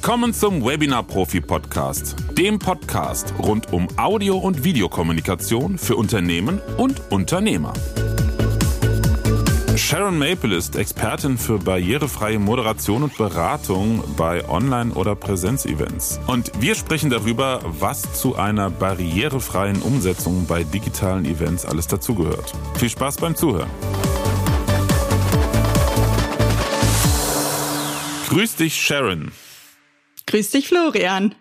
Willkommen zum Webinar Profi Podcast, dem Podcast rund um Audio- und Videokommunikation für Unternehmen und Unternehmer. Sharon Maple ist Expertin für barrierefreie Moderation und Beratung bei Online- oder Präsenzevents. Und wir sprechen darüber, was zu einer barrierefreien Umsetzung bei digitalen Events alles dazugehört. Viel Spaß beim Zuhören. Grüß dich, Sharon. Grüß dich, Florian.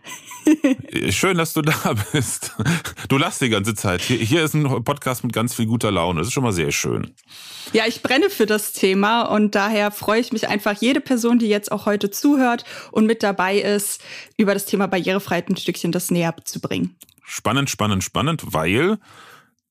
Schön, dass du da bist. Du lachst die ganze Zeit. Hier, hier ist ein Podcast mit ganz viel guter Laune. Das ist schon mal sehr schön. Ja, ich brenne für das Thema und daher freue ich mich einfach, jede Person, die jetzt auch heute zuhört und mit dabei ist, über das Thema Barrierefreiheit ein Stückchen das näher zu bringen. Spannend, spannend, spannend, weil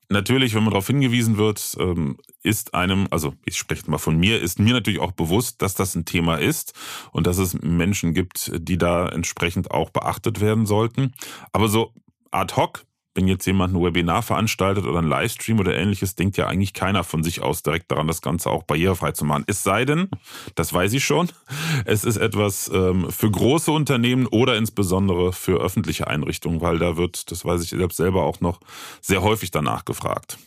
natürlich, wenn man darauf hingewiesen wird, ähm, ist einem, also ich spreche mal von mir, ist mir natürlich auch bewusst, dass das ein Thema ist und dass es Menschen gibt, die da entsprechend auch beachtet werden sollten. Aber so ad hoc wenn jetzt jemand ein Webinar veranstaltet oder ein Livestream oder ähnliches, denkt ja eigentlich keiner von sich aus direkt daran, das Ganze auch barrierefrei zu machen. Es sei denn, das weiß ich schon, es ist etwas ähm, für große Unternehmen oder insbesondere für öffentliche Einrichtungen, weil da wird, das weiß ich selbst selber auch noch, sehr häufig danach gefragt.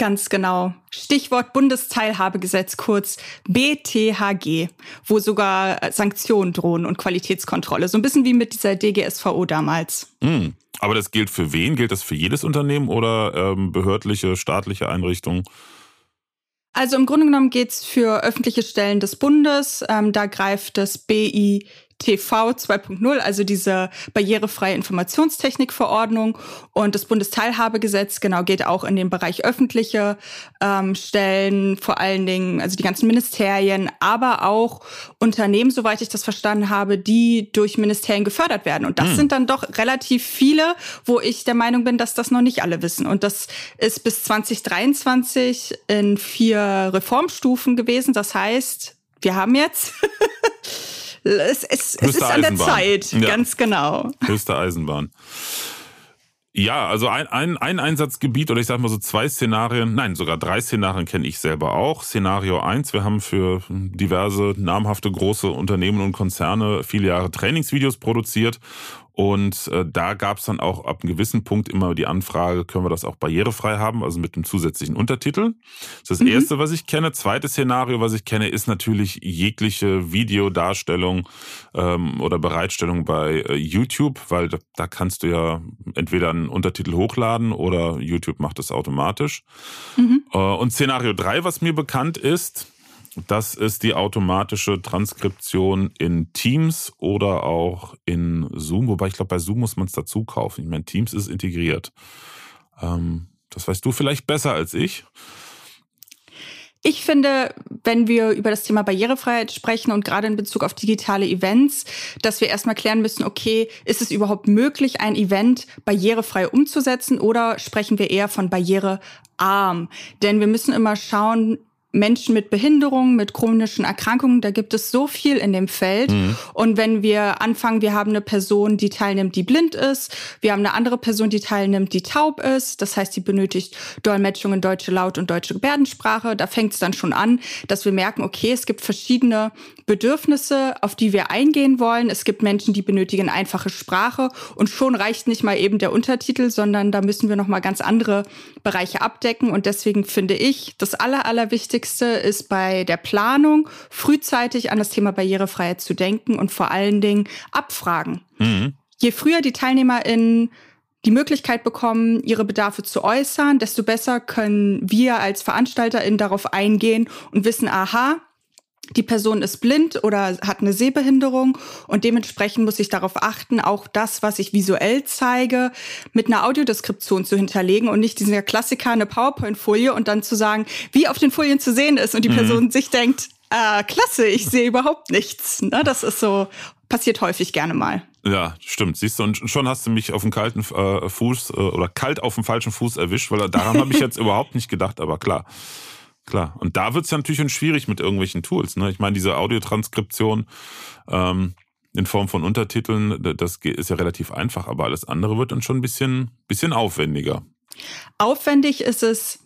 Ganz genau. Stichwort Bundesteilhabegesetz, kurz BTHG, wo sogar Sanktionen drohen und Qualitätskontrolle. So ein bisschen wie mit dieser DGSVO damals. Mm, aber das gilt für wen? Gilt das für jedes Unternehmen oder ähm, behördliche, staatliche Einrichtungen? Also im Grunde genommen geht es für öffentliche Stellen des Bundes. Ähm, da greift das BI TV 2.0, also diese barrierefreie Informationstechnikverordnung und das Bundesteilhabegesetz, genau, geht auch in den Bereich öffentliche ähm, Stellen, vor allen Dingen, also die ganzen Ministerien, aber auch Unternehmen, soweit ich das verstanden habe, die durch Ministerien gefördert werden. Und das hm. sind dann doch relativ viele, wo ich der Meinung bin, dass das noch nicht alle wissen. Und das ist bis 2023 in vier Reformstufen gewesen. Das heißt, wir haben jetzt es, es, es ist an der Zeit, ja. ganz genau. Höchste Eisenbahn. Ja, also ein, ein, ein Einsatzgebiet oder ich sag mal so zwei Szenarien, nein, sogar drei Szenarien kenne ich selber auch. Szenario eins: wir haben für diverse namhafte große Unternehmen und Konzerne viele Jahre Trainingsvideos produziert und äh, da gab es dann auch ab einem gewissen Punkt immer die Anfrage, können wir das auch barrierefrei haben, also mit einem zusätzlichen Untertitel. Das ist das mhm. Erste, was ich kenne. Zweites Szenario, was ich kenne, ist natürlich jegliche Videodarstellung ähm, oder Bereitstellung bei äh, YouTube, weil da, da kannst du ja entweder einen Untertitel hochladen oder YouTube macht es automatisch. Mhm. Äh, und Szenario drei, was mir bekannt ist, das ist die automatische Transkription in Teams oder auch in Zoom, wobei ich glaube, bei Zoom muss man es dazu kaufen. Ich meine, Teams ist integriert. Ähm, das weißt du vielleicht besser als ich. Ich finde, wenn wir über das Thema Barrierefreiheit sprechen und gerade in Bezug auf digitale Events, dass wir erstmal klären müssen, okay, ist es überhaupt möglich, ein Event barrierefrei umzusetzen oder sprechen wir eher von barrierearm? Denn wir müssen immer schauen, Menschen mit Behinderungen, mit chronischen Erkrankungen, da gibt es so viel in dem Feld. Mhm. Und wenn wir anfangen, wir haben eine Person, die teilnimmt, die blind ist, wir haben eine andere Person, die teilnimmt, die taub ist, das heißt, die benötigt Dolmetschung in deutsche Laut- und deutsche Gebärdensprache, da fängt es dann schon an, dass wir merken, okay, es gibt verschiedene Bedürfnisse, auf die wir eingehen wollen. Es gibt Menschen, die benötigen einfache Sprache und schon reicht nicht mal eben der Untertitel, sondern da müssen wir noch mal ganz andere Bereiche abdecken. Und deswegen finde ich, das Aller, Allerwichtigste Wichtigste ist bei der Planung frühzeitig an das Thema Barrierefreiheit zu denken und vor allen Dingen abfragen. Mhm. Je früher die TeilnehmerInnen die Möglichkeit bekommen, ihre Bedarfe zu äußern, desto besser können wir als VeranstalterInnen darauf eingehen und wissen, aha, die Person ist blind oder hat eine Sehbehinderung und dementsprechend muss ich darauf achten, auch das, was ich visuell zeige, mit einer Audiodeskription zu hinterlegen und nicht dieser Klassiker, eine PowerPoint-Folie und dann zu sagen, wie auf den Folien zu sehen ist und die mhm. Person sich denkt, äh, klasse, ich sehe überhaupt nichts. Ne, das ist so, passiert häufig gerne mal. Ja, stimmt. Siehst du, und schon hast du mich auf dem kalten äh, Fuß äh, oder kalt auf dem falschen Fuß erwischt, weil daran habe ich jetzt überhaupt nicht gedacht, aber klar. Klar. Und da wird es natürlich schon schwierig mit irgendwelchen Tools. Ne? Ich meine, diese Audiotranskription ähm, in Form von Untertiteln, das ist ja relativ einfach, aber alles andere wird dann schon ein bisschen, bisschen aufwendiger. Aufwendig ist es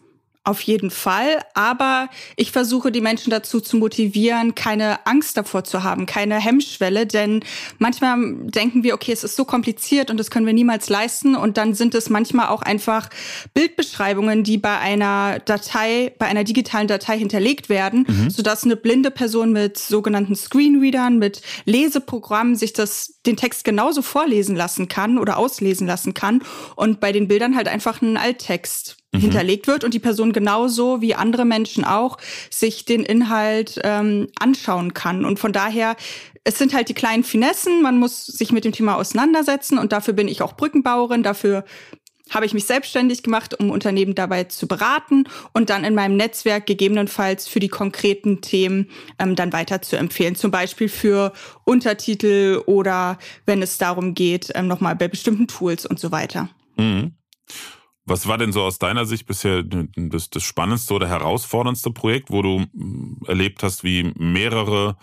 Auf jeden Fall. Aber ich versuche die Menschen dazu zu motivieren, keine Angst davor zu haben, keine Hemmschwelle. Denn manchmal denken wir, okay, es ist so kompliziert und das können wir niemals leisten. Und dann sind es manchmal auch einfach Bildbeschreibungen, die bei einer Datei, bei einer digitalen Datei hinterlegt werden, mhm. sodass eine blinde Person mit sogenannten Screenreadern, mit Leseprogrammen sich das, den Text genauso vorlesen lassen kann oder auslesen lassen kann. Und bei den Bildern halt einfach einen Alttext mhm. hinterlegt wird und die Person genauso wie andere Menschen auch sich den Inhalt ähm, anschauen kann. Und von daher, es sind halt die kleinen Finessen, man muss sich mit dem Thema auseinandersetzen und dafür bin ich auch Brückenbauerin, dafür habe ich mich selbstständig gemacht, um Unternehmen dabei zu beraten und dann in meinem Netzwerk gegebenenfalls für die konkreten Themen ähm, dann weiter zu empfehlen. Zum Beispiel für Untertitel oder wenn es darum geht, ähm, nochmal bei bestimmten Tools und so weiter. Mhm. Was war denn so aus deiner Sicht bisher das, das spannendste oder herausforderndste Projekt, wo du hm, erlebt hast, wie mehrere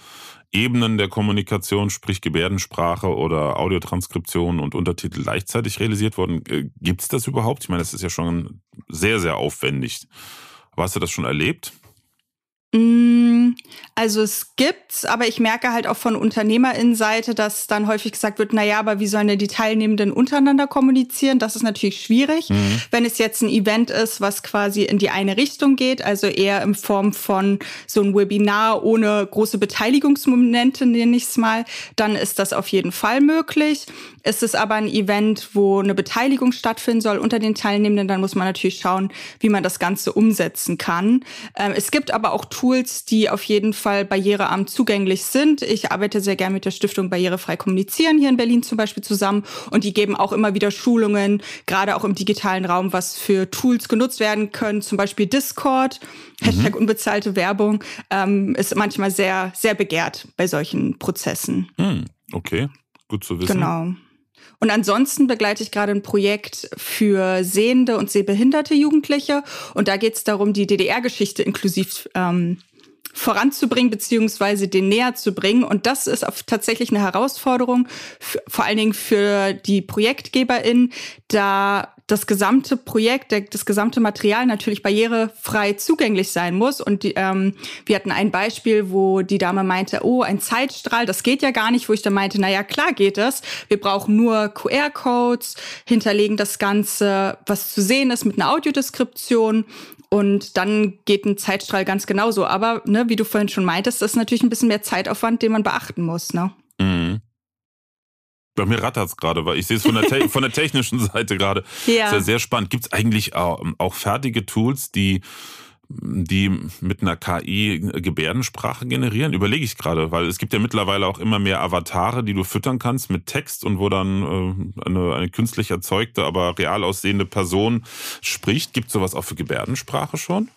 Ebenen der Kommunikation, sprich Gebärdensprache oder Audiotranskription und Untertitel gleichzeitig realisiert wurden? Gibt es das überhaupt? Ich meine, das ist ja schon sehr, sehr aufwendig. Aber hast du das schon erlebt? Mm, also es gibt's, aber ich merke halt auch von Unternehmerinnenseite, dass dann häufig gesagt wird, na ja, aber wie sollen denn die Teilnehmenden untereinander kommunizieren? Das ist natürlich schwierig. Mhm. Wenn es jetzt ein Event ist, was quasi in die eine Richtung geht, also eher in Form von so ein Webinar ohne große Beteiligungsmomente, nenne ich es mal, dann ist das auf jeden Fall möglich. Ist es aber ein Event, wo eine Beteiligung stattfinden soll unter den Teilnehmenden, dann muss man natürlich schauen, wie man das Ganze umsetzen kann. Ähm, es gibt aber auch Tools, die auf jeden Fall barrierearm zugänglich sind. Ich arbeite sehr gern mit der Stiftung Barrierefrei Kommunizieren hier in Berlin zum Beispiel zusammen und die geben auch immer wieder Schulungen, gerade auch im digitalen Raum, was für Tools genutzt werden können, zum Beispiel Discord. Mhm. Hashtag unbezahlte Werbung ähm, ist manchmal sehr, sehr begehrt bei solchen Prozessen. Mhm. Okay, gut zu wissen. Genau. Und ansonsten begleite ich gerade ein Projekt für sehende und sehbehinderte Jugendliche. Und da geht es darum, die DDR-Geschichte inklusiv ähm, voranzubringen beziehungsweise den näher zu bringen. Und das ist tatsächlich eine Herausforderung, vor allen Dingen für die ProjektgeberInnen, da das gesamte Projekt, das gesamte Material natürlich barrierefrei zugänglich sein muss. Und die, ähm, wir hatten ein Beispiel, wo die Dame meinte, oh, ein Zeitstrahl, das geht ja gar nicht, wo ich dann meinte, na ja, klar geht das. Wir brauchen nur QR-Codes, hinterlegen das Ganze, was zu sehen ist mit einer Audiodeskription und dann geht ein Zeitstrahl ganz genauso. Aber ne, wie du vorhin schon meintest, das ist natürlich ein bisschen mehr Zeitaufwand, den man beachten muss. Ne? Bei mir rattert es gerade, weil ich sehe es von der, von der technischen Seite gerade. Ja. Ist ja sehr spannend. Gibt es eigentlich auch, auch fertige Tools, die die mit einer KI Gebärdensprache generieren? Überlege ich gerade, weil es gibt ja mittlerweile auch immer mehr Avatare, die du füttern kannst mit Text und wo dann äh, eine, eine künstlich erzeugte, aber real aussehende Person spricht. Gibt es sowas auch für Gebärdensprache schon?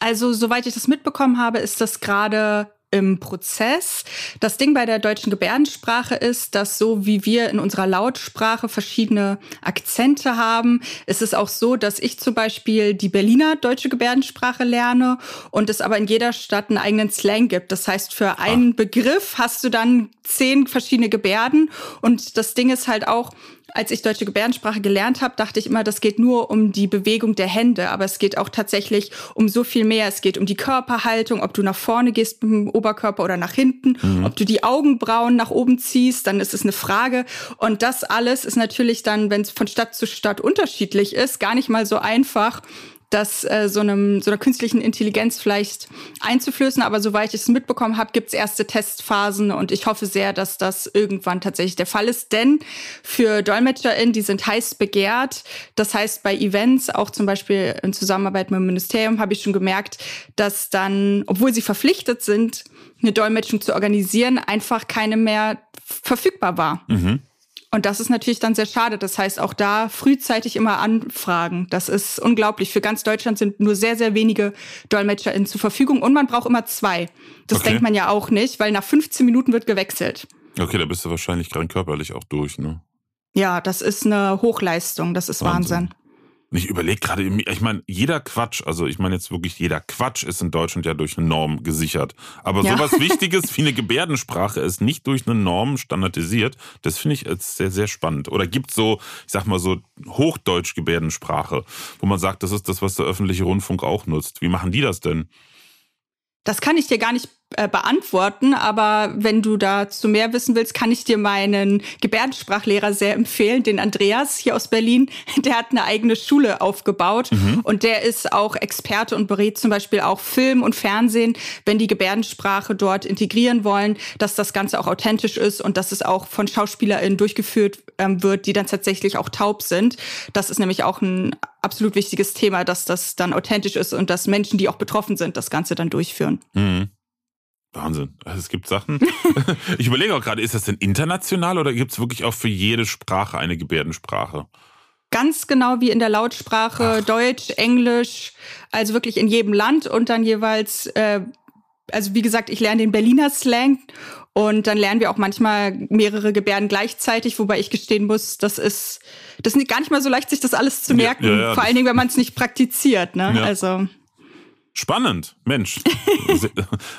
Also, soweit ich das mitbekommen habe, ist das gerade im Prozess. Das Ding bei der deutschen Gebärdensprache ist, dass so wie wir in unserer Lautsprache verschiedene Akzente haben, ist es auch so, dass ich zum Beispiel die Berliner deutsche Gebärdensprache lerne und es aber in jeder Stadt einen eigenen Slang gibt. Das heißt, für einen Begriff hast du dann zehn verschiedene Gebärden und das Ding ist halt auch, als ich deutsche Gebärdensprache gelernt habe, dachte ich immer, das geht nur um die Bewegung der Hände, aber es geht auch tatsächlich um so viel mehr. Es geht um die Körperhaltung, ob du nach vorne gehst mit dem Oberkörper oder nach hinten, mhm. ob du die Augenbrauen nach oben ziehst, dann ist es eine Frage. Und das alles ist natürlich dann, wenn es von Stadt zu Stadt unterschiedlich ist, gar nicht mal so einfach das äh, so, einem, so einer künstlichen Intelligenz vielleicht einzuflößen. Aber soweit ich es mitbekommen habe, gibt es erste Testphasen und ich hoffe sehr, dass das irgendwann tatsächlich der Fall ist. Denn für DolmetscherInnen, die sind heiß begehrt. Das heißt, bei Events, auch zum Beispiel in Zusammenarbeit mit dem Ministerium, habe ich schon gemerkt, dass dann, obwohl sie verpflichtet sind, eine Dolmetschung zu organisieren, einfach keine mehr verfügbar war. Mhm. Und das ist natürlich dann sehr schade. Das heißt, auch da frühzeitig immer anfragen. Das ist unglaublich. Für ganz Deutschland sind nur sehr, sehr wenige DolmetscherInnen zur Verfügung und man braucht immer zwei. Das okay. denkt man ja auch nicht, weil nach 15 Minuten wird gewechselt. Okay, da bist du wahrscheinlich rein körperlich auch durch, ne? Ja, das ist eine Hochleistung. Das ist Wahnsinn. Wahnsinn. Und ich überlege gerade, ich meine, jeder Quatsch, also ich meine jetzt wirklich jeder Quatsch ist in Deutschland ja durch eine Norm gesichert. Aber ja. sowas Wichtiges wie eine Gebärdensprache ist nicht durch eine Norm standardisiert. Das finde ich jetzt sehr, sehr spannend. Oder gibt so, ich sag mal so Hochdeutsch-Gebärdensprache, wo man sagt, das ist das, was der öffentliche Rundfunk auch nutzt. Wie machen die das denn? Das kann ich dir gar nicht äh, beantworten, aber wenn du dazu mehr wissen willst, kann ich dir meinen Gebärdensprachlehrer sehr empfehlen, den Andreas hier aus Berlin. Der hat eine eigene Schule aufgebaut mhm. und der ist auch Experte und berät zum Beispiel auch Film und Fernsehen, wenn die Gebärdensprache dort integrieren wollen, dass das Ganze auch authentisch ist und dass es auch von SchauspielerInnen durchgeführt ähm, wird, die dann tatsächlich auch taub sind. Das ist nämlich auch ein absolut wichtiges Thema, dass das dann authentisch ist und dass Menschen, die auch betroffen sind, das Ganze dann durchführen. Mhm. Wahnsinn. Also es gibt Sachen. ich überlege auch gerade, ist das denn international oder gibt es wirklich auch für jede Sprache eine Gebärdensprache? Ganz genau wie in der Lautsprache Ach. Deutsch, Englisch, also wirklich in jedem Land und dann jeweils, äh, also wie gesagt, ich lerne den Berliner Slang und dann lernen wir auch manchmal mehrere Gebärden gleichzeitig, wobei ich gestehen muss, das ist, das ist gar nicht mal so leicht, sich das alles zu merken. Ja, ja, ja, Vor allen Dingen, wenn man es nicht praktiziert. Ne? Also Spannend, Mensch. Sehr,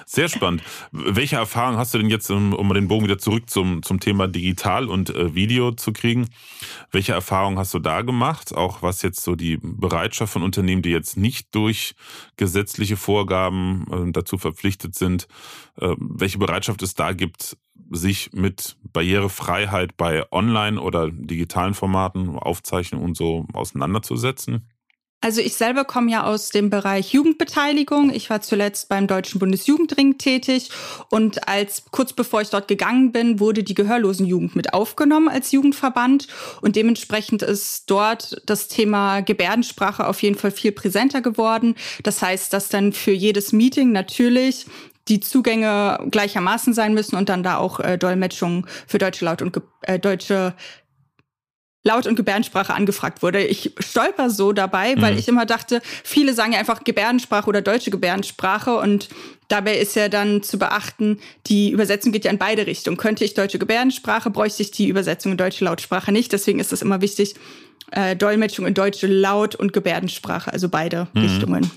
sehr, spannend. Welche Erfahrungen hast du denn jetzt, um, den Bogen wieder zurück zum, zum Thema Digital und äh, Video zu kriegen? Welche Erfahrungen hast du da gemacht? Auch was jetzt so die Bereitschaft von Unternehmen, die jetzt nicht durch gesetzliche Vorgaben äh, dazu verpflichtet sind, äh, welche Bereitschaft es da gibt, sich mit Barrierefreiheit bei Online- oder digitalen Formaten, Aufzeichnungen und so auseinanderzusetzen? Also ich selber komme ja aus dem Bereich Jugendbeteiligung. Ich war zuletzt beim Deutschen Bundesjugendring tätig und als kurz bevor ich dort gegangen bin, wurde die Gehörlosenjugend mit aufgenommen als Jugendverband und dementsprechend ist dort das Thema Gebärdensprache auf jeden Fall viel präsenter geworden. Das heißt, dass dann für jedes Meeting natürlich die Zugänge gleichermaßen sein müssen und dann da auch äh, Dolmetschungen für deutsche Laut und äh, deutsche Laut- und Gebärdensprache angefragt wurde. Ich stolper so dabei, weil mhm. ich immer dachte, viele sagen ja einfach Gebärdensprache oder deutsche Gebärdensprache und dabei ist ja dann zu beachten, die Übersetzung geht ja in beide Richtungen. Könnte ich deutsche Gebärdensprache, bräuchte ich die Übersetzung in deutsche Lautsprache nicht. Deswegen ist es immer wichtig, äh, Dolmetschung in deutsche Laut- und Gebärdensprache, also beide mhm. Richtungen.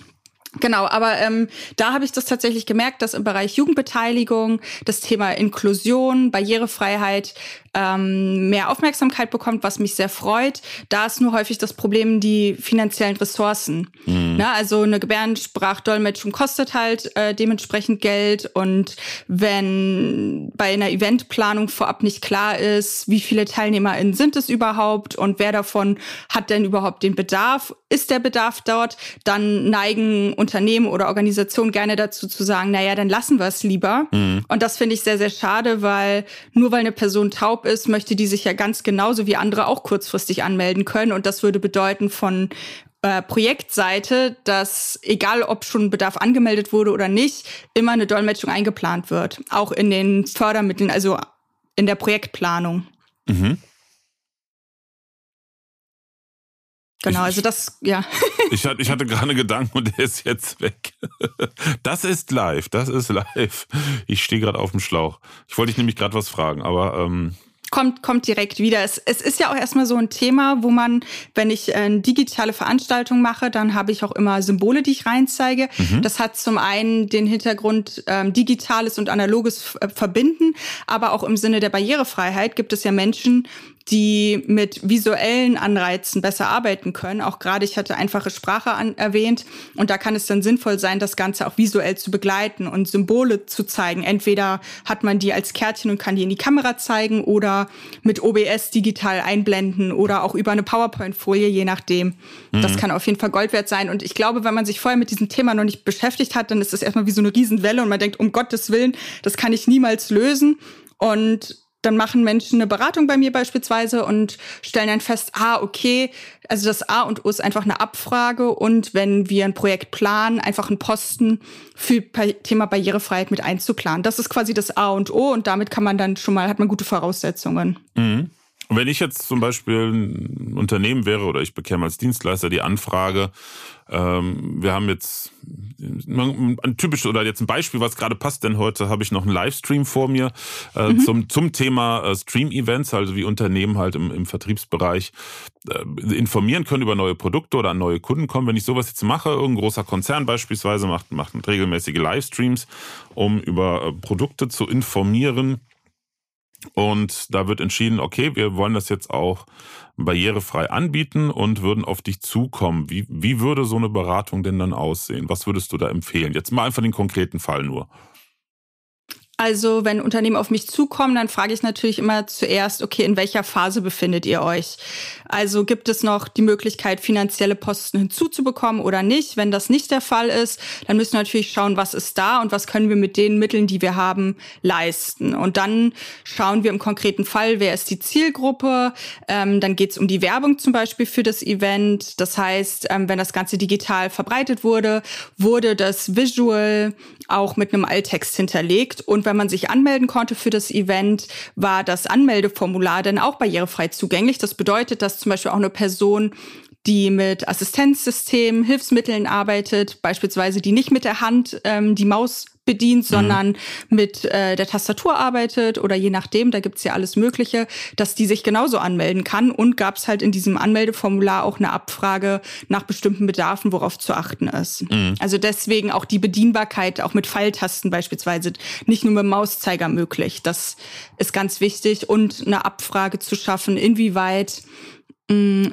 Genau, aber ähm, da habe ich das tatsächlich gemerkt, dass im Bereich Jugendbeteiligung das Thema Inklusion, Barrierefreiheit ähm, mehr Aufmerksamkeit bekommt, was mich sehr freut. Da ist nur häufig das Problem die finanziellen Ressourcen. Mhm. Na, also eine Gebärdensprachdolmetschung kostet halt äh, dementsprechend Geld und wenn bei einer Eventplanung vorab nicht klar ist, wie viele TeilnehmerInnen sind es überhaupt und wer davon hat denn überhaupt den Bedarf, ist der Bedarf dort, dann neigen Unternehmen oder Organisationen gerne dazu zu sagen, naja, dann lassen wir es lieber. Mhm. Und das finde ich sehr, sehr schade, weil nur weil eine Person taub ist, möchte die sich ja ganz genauso wie andere auch kurzfristig anmelden können. Und das würde bedeuten von äh, Projektseite, dass egal ob schon Bedarf angemeldet wurde oder nicht, immer eine Dolmetschung eingeplant wird. Auch in den Fördermitteln, also in der Projektplanung. Mhm. Genau, ich, also das, ja. Ich hatte, ich hatte gerade Gedanken und der ist jetzt weg. Das ist live, das ist live. Ich stehe gerade auf dem Schlauch. Ich wollte dich nämlich gerade was fragen, aber ähm, kommt, kommt direkt wieder. Es, es ist ja auch erstmal so ein Thema, wo man, wenn ich eine digitale Veranstaltung mache, dann habe ich auch immer Symbole, die ich reinzeige. Mhm. Das hat zum einen den Hintergrund, ähm, digitales und analoges äh, verbinden, aber auch im Sinne der Barrierefreiheit gibt es ja Menschen, die mit visuellen Anreizen besser arbeiten können. Auch gerade, ich hatte einfache Sprache an, erwähnt und da kann es dann sinnvoll sein, das Ganze auch visuell zu begleiten und Symbole zu zeigen. Entweder hat man die als Kärtchen und kann die in die Kamera zeigen oder mit OBS digital einblenden oder auch über eine PowerPoint-Folie, je nachdem. Mhm. Das kann auf jeden Fall Gold wert sein. Und ich glaube, wenn man sich vorher mit diesem Thema noch nicht beschäftigt hat, dann ist das erstmal wie so eine Riesenwelle und man denkt, um Gottes Willen, das kann ich niemals lösen. Und dann machen Menschen eine Beratung bei mir beispielsweise und stellen dann fest, ah, okay, also das A und O ist einfach eine Abfrage und wenn wir ein Projekt planen, einfach einen Posten für Thema Barrierefreiheit mit einzuplanen. Das ist quasi das A und O und damit kann man dann schon mal, hat man gute Voraussetzungen. Mhm. Und wenn ich jetzt zum Beispiel ein Unternehmen wäre oder ich bekäme als Dienstleister die Anfrage, ähm, wir haben jetzt ein typisches oder jetzt ein Beispiel, was gerade passt, denn heute habe ich noch einen Livestream vor mir äh, mhm. zum, zum Thema äh, Stream-Events, also wie Unternehmen halt im, im Vertriebsbereich äh, informieren können über neue Produkte oder an neue Kunden kommen. Wenn ich sowas jetzt mache, irgendein großer Konzern beispielsweise macht, macht regelmäßige Livestreams, um über äh, Produkte zu informieren. Und da wird entschieden, okay, wir wollen das jetzt auch barrierefrei anbieten und würden auf dich zukommen. Wie, wie würde so eine Beratung denn dann aussehen? Was würdest du da empfehlen? Jetzt mal einfach den konkreten Fall nur. Also wenn Unternehmen auf mich zukommen, dann frage ich natürlich immer zuerst, okay, in welcher Phase befindet ihr euch? Also gibt es noch die Möglichkeit, finanzielle Posten hinzuzubekommen oder nicht? Wenn das nicht der Fall ist, dann müssen wir natürlich schauen, was ist da und was können wir mit den Mitteln, die wir haben, leisten. Und dann schauen wir im konkreten Fall, wer ist die Zielgruppe. Ähm, dann geht es um die Werbung zum Beispiel für das Event. Das heißt, ähm, wenn das Ganze digital verbreitet wurde, wurde das Visual auch mit einem Alttext hinterlegt. Und wenn man sich anmelden konnte für das Event, war das Anmeldeformular dann auch barrierefrei zugänglich. Das bedeutet, dass zum Beispiel auch eine Person die mit Assistenzsystemen, Hilfsmitteln arbeitet, beispielsweise die nicht mit der Hand ähm, die Maus bedient, sondern mhm. mit äh, der Tastatur arbeitet oder je nachdem, da gibt's ja alles Mögliche, dass die sich genauso anmelden kann. Und gab's halt in diesem Anmeldeformular auch eine Abfrage nach bestimmten Bedarfen, worauf zu achten ist. Mhm. Also deswegen auch die Bedienbarkeit, auch mit Pfeiltasten beispielsweise, nicht nur mit Mauszeiger möglich. Das ist ganz wichtig. Und eine Abfrage zu schaffen, inwieweit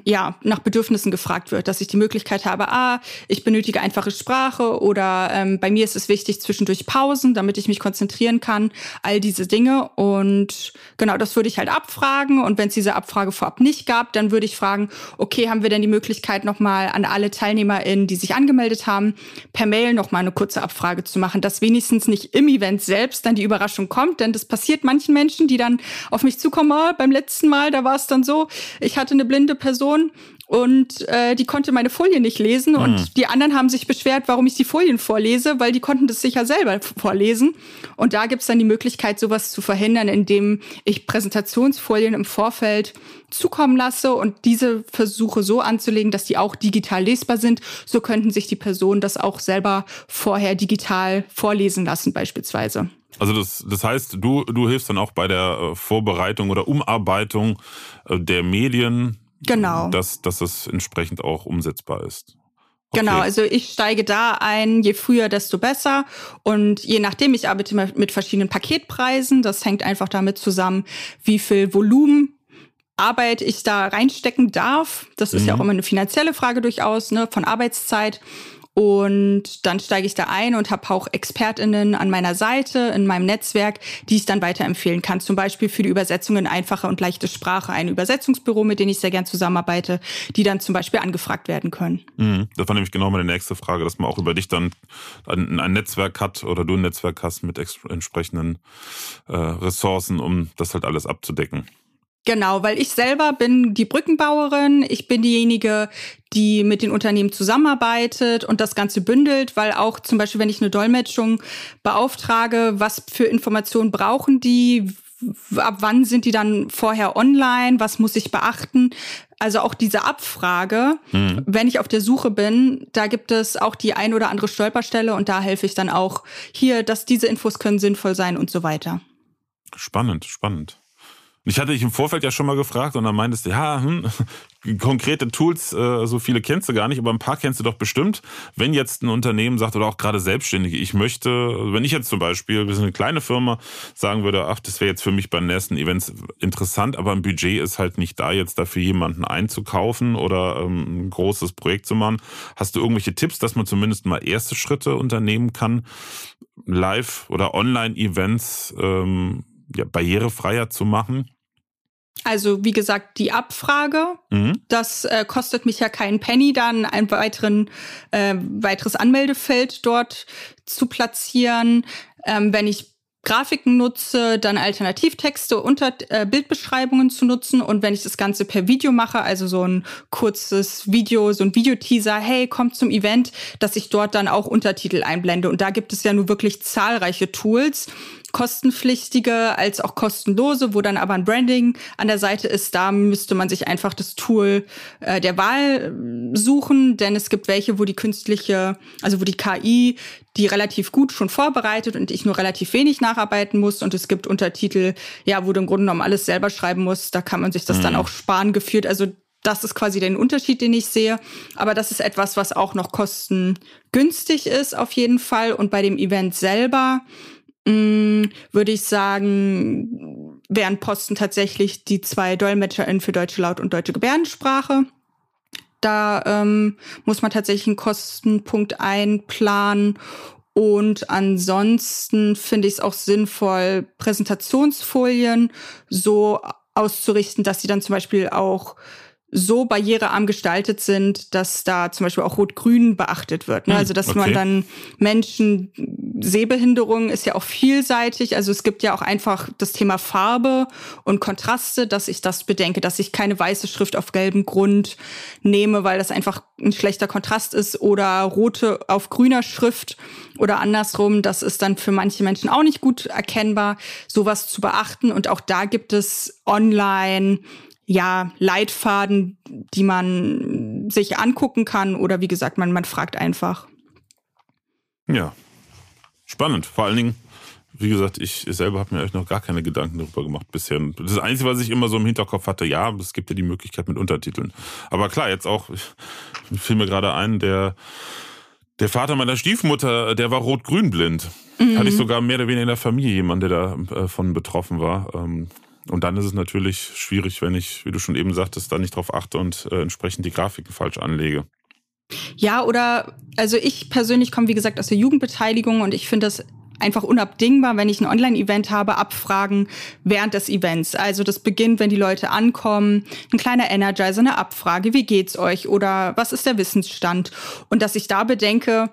ja, nach Bedürfnissen gefragt wird, dass ich die Möglichkeit habe, ah, ich benötige einfache Sprache oder ähm, bei mir ist es wichtig zwischendurch Pausen, damit ich mich konzentrieren kann, all diese Dinge. Und genau, das würde ich halt abfragen. Und wenn es diese Abfrage vorab nicht gab, dann würde ich fragen, okay, haben wir denn die Möglichkeit nochmal an alle TeilnehmerInnen, die sich angemeldet haben, per Mail nochmal eine kurze Abfrage zu machen, dass wenigstens nicht im Event selbst dann die Überraschung kommt, denn das passiert manchen Menschen, die dann auf mich zukommen, oh, beim letzten Mal, da war es dann so, ich hatte eine blinde Person und äh, die konnte meine Folien nicht lesen und mhm. die anderen haben sich beschwert, warum ich die Folien vorlese, weil die konnten das sicher selber vorlesen. Und da gibt's dann die Möglichkeit, sowas zu verhindern, indem ich Präsentationsfolien im Vorfeld zukommen lasse und diese versuche so anzulegen, dass die auch digital lesbar sind. So könnten sich die Personen das auch selber vorher digital vorlesen lassen beispielsweise. Also das, das heißt, du, du hilfst dann auch bei der äh, Vorbereitung oder Umarbeitung äh, der Medien Genau. Dass, dass es entsprechend auch umsetzbar ist. Okay. Genau, also ich steige da ein, je früher, desto besser. Und je nachdem, ich arbeite mit verschiedenen Paketpreisen. Das hängt einfach damit zusammen, wie viel Volumen Arbeit ich da reinstecken darf. Das ist mhm. ja auch immer eine finanzielle Frage durchaus, ne, von Arbeitszeit. Und dann steige ich da ein und habe auch ExpertInnen an meiner Seite, in meinem Netzwerk, die ich dann weiterempfehlen kann. Zum Beispiel für die Übersetzung in einfache und leichte Sprache ein Übersetzungsbüro, mit dem ich sehr gern zusammenarbeite, die dann zum Beispiel angefragt werden können. Mhm. Das war nämlich genau meine nächste Frage, dass man auch über dich dann ein, ein Netzwerk hat oder du ein Netzwerk hast mit entsprechenden äh, Ressourcen, um das halt alles abzudecken. Genau, weil ich selber bin die Brückenbauerin. Ich bin diejenige, die mit den Unternehmen zusammenarbeitet und das Ganze bündelt, weil auch zum Beispiel, wenn ich eine Dolmetschung beauftrage, was für Informationen brauchen die? Ab wann sind die dann vorher online? Was muss ich beachten? Also auch diese Abfrage, mhm. wenn ich auf der Suche bin, da gibt es auch die ein oder andere Stolperstelle und da helfe ich dann auch hier, dass diese Infos können sinnvoll sein und so weiter. Spannend, spannend. Ich hatte dich im Vorfeld ja schon mal gefragt und dann meintest du, ja, hm, konkrete Tools, äh, so viele kennst du gar nicht, aber ein paar kennst du doch bestimmt. Wenn jetzt ein Unternehmen sagt oder auch gerade Selbstständige, ich möchte, wenn ich jetzt zum Beispiel, wir sind eine kleine Firma, sagen würde, ach, das wäre jetzt für mich beim nächsten Events interessant, aber ein Budget ist halt nicht da, jetzt dafür jemanden einzukaufen oder ähm, ein großes Projekt zu machen. Hast du irgendwelche Tipps, dass man zumindest mal erste Schritte unternehmen kann, Live- oder Online-Events ähm, ja, barrierefreier zu machen? Also wie gesagt, die Abfrage, mhm. das äh, kostet mich ja keinen Penny, dann ein weiteren, äh, weiteres Anmeldefeld dort zu platzieren. Ähm, wenn ich Grafiken nutze, dann Alternativtexte unter äh, Bildbeschreibungen zu nutzen und wenn ich das Ganze per Video mache, also so ein kurzes Video, so ein Videoteaser, hey, kommt zum Event, dass ich dort dann auch Untertitel einblende und da gibt es ja nur wirklich zahlreiche Tools kostenpflichtige als auch kostenlose, wo dann aber ein Branding an der Seite ist. Da müsste man sich einfach das Tool äh, der Wahl äh, suchen, denn es gibt welche, wo die künstliche, also wo die KI die relativ gut schon vorbereitet und ich nur relativ wenig nacharbeiten muss. Und es gibt Untertitel, ja, wo du im Grunde genommen alles selber schreiben musst. Da kann man sich das mhm. dann auch sparen geführt. Also das ist quasi der Unterschied, den ich sehe. Aber das ist etwas, was auch noch kostengünstig ist, auf jeden Fall. Und bei dem Event selber mh, mm, würde ich sagen, wären Posten tatsächlich die zwei DolmetscherInnen für deutsche Laut- und deutsche Gebärdensprache. Da ähm, muss man tatsächlich einen Kostenpunkt einplanen. Und ansonsten finde ich es auch sinnvoll, Präsentationsfolien so auszurichten, dass sie dann zum Beispiel auch so barrierearm gestaltet sind, dass da zum Beispiel auch Rot-Grün beachtet wird. Ne? Hm, also dass okay. man dann Menschen, Sehbehinderung ist ja auch vielseitig. Also es gibt ja auch einfach das Thema Farbe und Kontraste, dass ich das bedenke, dass ich keine weiße Schrift auf gelbem Grund nehme, weil das einfach ein schlechter Kontrast ist oder rote auf grüner Schrift oder andersrum. Das ist dann für manche Menschen auch nicht gut erkennbar, sowas zu beachten. Und auch da gibt es online ja, Leitfaden, die man sich angucken kann oder wie gesagt, man, man fragt einfach. Ja, spannend. Vor allen Dingen, wie gesagt, ich selber habe mir eigentlich noch gar keine Gedanken darüber gemacht bisher. Das Einzige, was ich immer so im Hinterkopf hatte, ja, es gibt ja die Möglichkeit mit Untertiteln. Aber klar, jetzt auch, fiel mir gerade ein, der, der Vater meiner Stiefmutter, der war rot-grün blind. Mhm. Hatte ich sogar mehr oder weniger in der Familie jemanden, der davon äh, betroffen war. Und dann ist es natürlich schwierig, wenn ich, wie du schon eben sagtest, da nicht drauf achte und äh, entsprechend die Grafiken falsch anlege. Ja, oder also ich persönlich komme, wie gesagt, aus der Jugendbeteiligung und ich finde das einfach unabdingbar, wenn ich ein Online-Event habe, Abfragen während des Events. Also das beginnt, wenn die Leute ankommen, ein kleiner Energizer, eine Abfrage, wie geht's euch oder was ist der Wissensstand? Und dass ich da bedenke,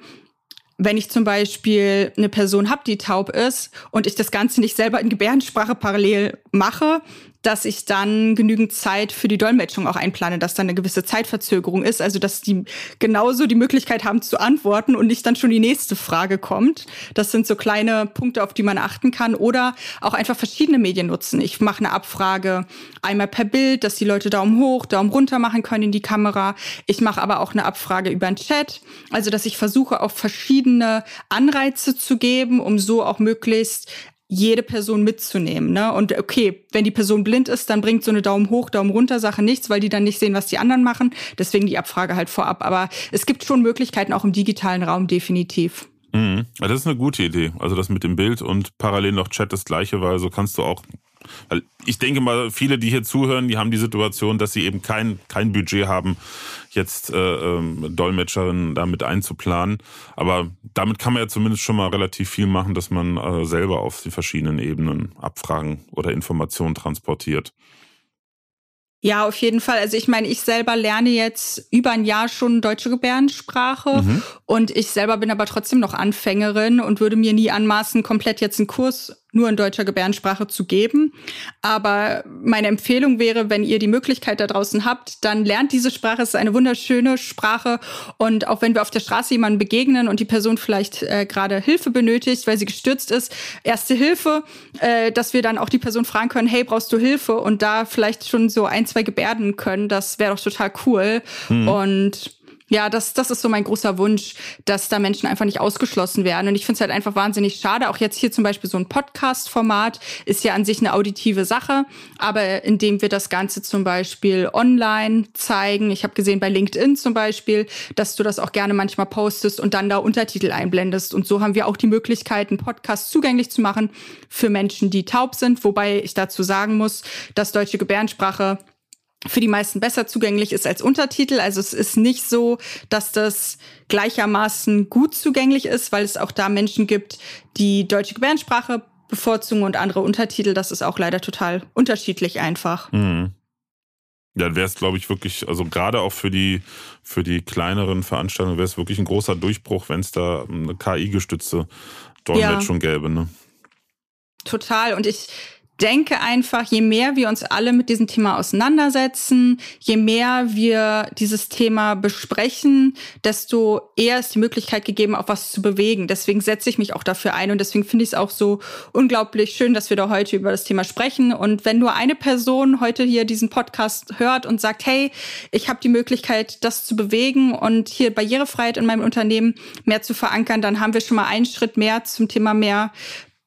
wenn ich zum Beispiel eine Person habe, die taub ist und ich das Ganze nicht selber in Gebärdensprache parallel mache, dass ich dann genügend Zeit für die Dolmetschung auch einplane, dass dann eine gewisse Zeitverzögerung ist, also dass die genauso die Möglichkeit haben zu antworten und nicht dann schon die nächste Frage kommt. Das sind so kleine Punkte, auf die man achten kann oder auch einfach verschiedene Medien nutzen. Ich mache eine Abfrage einmal per Bild, dass die Leute Daumen hoch, Daumen runter machen können in die Kamera. Ich mache aber auch eine Abfrage über den Chat, also dass ich versuche auch verschiedene Anreize zu geben, um so auch möglichst jede Person mitzunehmen. Ne? Und okay, wenn die Person blind ist, dann bringt so eine Daumen hoch, Daumen runter Sache nichts, weil die dann nicht sehen, was die anderen machen. Deswegen die Abfrage halt vorab. Aber es gibt schon Möglichkeiten auch im digitalen Raum definitiv. Mhm. Das ist eine gute Idee. Also das mit dem Bild und parallel noch Chat das gleiche, weil so kannst du auch weil ich denke mal, viele, die hier zuhören, die haben die Situation, dass sie eben kein, kein Budget haben, jetzt äh, ähm, Dolmetscherinnen damit einzuplanen. Aber damit kann man ja zumindest schon mal relativ viel machen, dass man äh, selber auf die verschiedenen Ebenen Abfragen oder Informationen transportiert. Ja, auf jeden Fall. Also ich meine, ich selber lerne jetzt über ein Jahr schon deutsche Gebärdensprache mhm. und ich selber bin aber trotzdem noch Anfängerin und würde mir nie anmaßen, komplett jetzt einen Kurs nur in deutscher Gebärdensprache zu geben. Aber meine Empfehlung wäre, wenn ihr die Möglichkeit da draußen habt, dann lernt diese Sprache. Es ist eine wunderschöne Sprache. Und auch wenn wir auf der Straße jemanden begegnen und die Person vielleicht äh, gerade Hilfe benötigt, weil sie gestürzt ist, erste Hilfe, äh, dass wir dann auch die Person fragen können, hey, brauchst du Hilfe? Und da vielleicht schon so ein, zwei Gebärden können, das wäre doch total cool. Mhm. Und ja, das, das ist so mein großer Wunsch, dass da Menschen einfach nicht ausgeschlossen werden. Und ich finde es halt einfach wahnsinnig schade. Auch jetzt hier zum Beispiel so ein Podcast-Format ist ja an sich eine auditive Sache. Aber indem wir das Ganze zum Beispiel online zeigen, ich habe gesehen bei LinkedIn zum Beispiel, dass du das auch gerne manchmal postest und dann da Untertitel einblendest. Und so haben wir auch die Möglichkeit, einen Podcast zugänglich zu machen für Menschen, die taub sind. Wobei ich dazu sagen muss, dass deutsche Gebärdensprache für die meisten besser zugänglich ist als Untertitel. Also es ist nicht so, dass das gleichermaßen gut zugänglich ist, weil es auch da Menschen gibt, die deutsche Gebärdensprache bevorzugen und andere Untertitel. Das ist auch leider total unterschiedlich einfach. Mhm. Ja, wäre es, glaube ich, wirklich, also gerade auch für die, für die kleineren Veranstaltungen wäre es wirklich ein großer Durchbruch, wenn es da eine KI-gestützte Dolmetschung ja. gäbe. Ne? Total. Und ich, denke einfach, je mehr wir uns alle mit diesem Thema auseinandersetzen, je mehr wir dieses Thema besprechen, desto eher ist die Möglichkeit gegeben, auch was zu bewegen. Deswegen setze ich mich auch dafür ein und deswegen finde ich es auch so unglaublich schön, dass wir da heute über das Thema sprechen. Und wenn nur eine Person heute hier diesen Podcast hört und sagt, hey, ich habe die Möglichkeit, das zu bewegen und hier Barrierefreiheit in meinem Unternehmen mehr zu verankern, dann haben wir schon mal einen Schritt mehr zum Thema mehr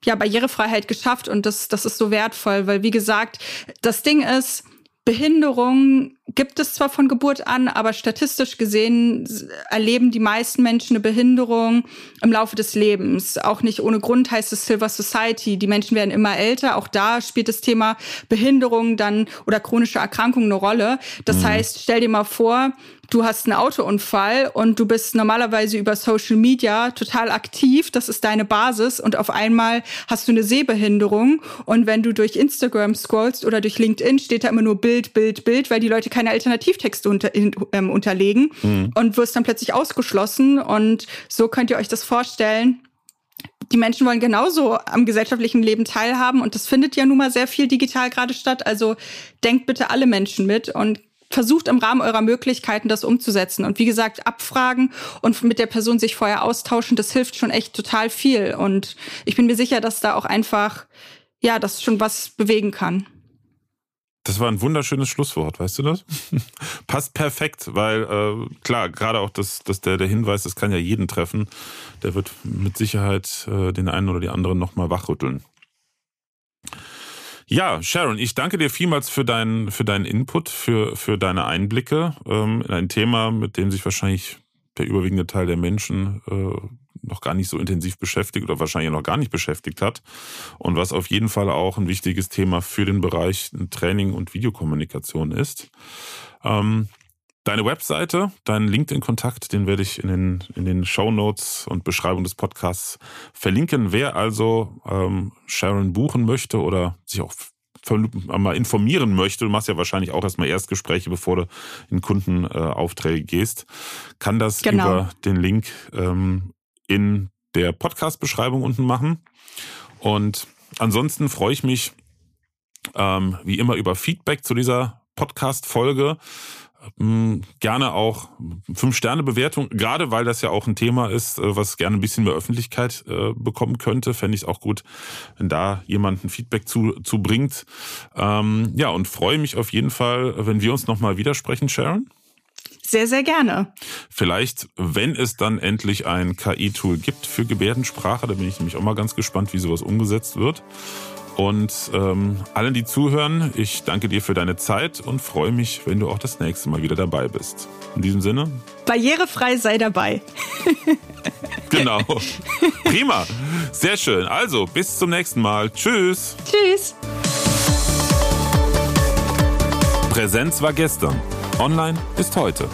ja, Barrierefreiheit geschafft und das, das ist so wertvoll, weil wie gesagt, das Ding ist, Behinderung gibt es zwar von Geburt an, aber statistisch gesehen erleben die meisten Menschen eine Behinderung im Laufe des Lebens. Auch nicht ohne Grund heißt es Silver Society. Die Menschen werden immer älter. Auch da spielt das Thema Behinderung dann oder chronische Erkrankung eine Rolle. Das mhm. heißt, stell dir mal vor, du hast einen Autounfall und du bist normalerweise über Social Media total aktiv, das ist deine Basis und auf einmal hast du eine Sehbehinderung und wenn du durch Instagram scrollst oder durch LinkedIn steht da immer nur Bild, Bild, Bild, weil die Leute keine Alternativtexte unter, ähm, unterlegen mhm. und wirst dann plötzlich ausgeschlossen und so könnt ihr euch das vorstellen die Menschen wollen genauso am gesellschaftlichen Leben teilhaben und das findet ja nun mal sehr viel digital gerade statt. Also denkt bitte alle Menschen mit und versucht im Rahmen eurer Möglichkeiten das umzusetzen. Und wie gesagt, abfragen und mit der Person sich vorher austauschen, das hilft schon echt total viel. Und ich bin mir sicher, dass da auch einfach, ja, das schon was bewegen kann. Das war ein wunderschönes Schlusswort, weißt du das? Passt perfekt, weil äh, klar, gerade auch das, das der, der Hinweis, das kann ja jeden treffen, der wird mit Sicherheit äh, den einen oder die anderen nochmal wachrütteln. Ja, Sharon, ich danke dir vielmals für deinen, für deinen Input, für, für deine Einblicke ähm, in ein Thema, mit dem sich wahrscheinlich der überwiegende Teil der Menschen äh, noch gar nicht so intensiv beschäftigt oder wahrscheinlich noch gar nicht beschäftigt hat. Und was auf jeden Fall auch ein wichtiges Thema für den Bereich Training und Videokommunikation ist. Ähm, Deine Webseite, deinen LinkedIn-Kontakt, den werde ich in den, in den Show Notes und Beschreibung des Podcasts verlinken. Wer also ähm, Sharon buchen möchte oder sich auch mal informieren möchte, du machst ja wahrscheinlich auch erstmal Erstgespräche, bevor du in Kundenaufträge äh, gehst, kann das genau. über den Link ähm, in der Podcast-Beschreibung unten machen. Und ansonsten freue ich mich ähm, wie immer über Feedback zu dieser Podcast-Folge. Hm, gerne auch Fünf-Sterne-Bewertung, gerade weil das ja auch ein Thema ist, äh, was gerne ein bisschen mehr Öffentlichkeit äh, bekommen könnte. Fände ich es auch gut, wenn da jemand ein Feedback zu, zu bringt. Ähm, ja, und freue mich auf jeden Fall, wenn wir uns nochmal widersprechen, Sharon. Sehr, sehr gerne. Vielleicht, wenn es dann endlich ein KI-Tool gibt für Gebärdensprache, da bin ich nämlich auch mal ganz gespannt, wie sowas umgesetzt wird. Und ähm, allen, die zuhören, ich danke dir für deine Zeit und freue mich, wenn du auch das nächste Mal wieder dabei bist. In diesem Sinne. Barrierefrei sei dabei. genau. Prima. Sehr schön. Also, bis zum nächsten Mal. Tschüss. Tschüss. Präsenz war gestern. Online ist heute.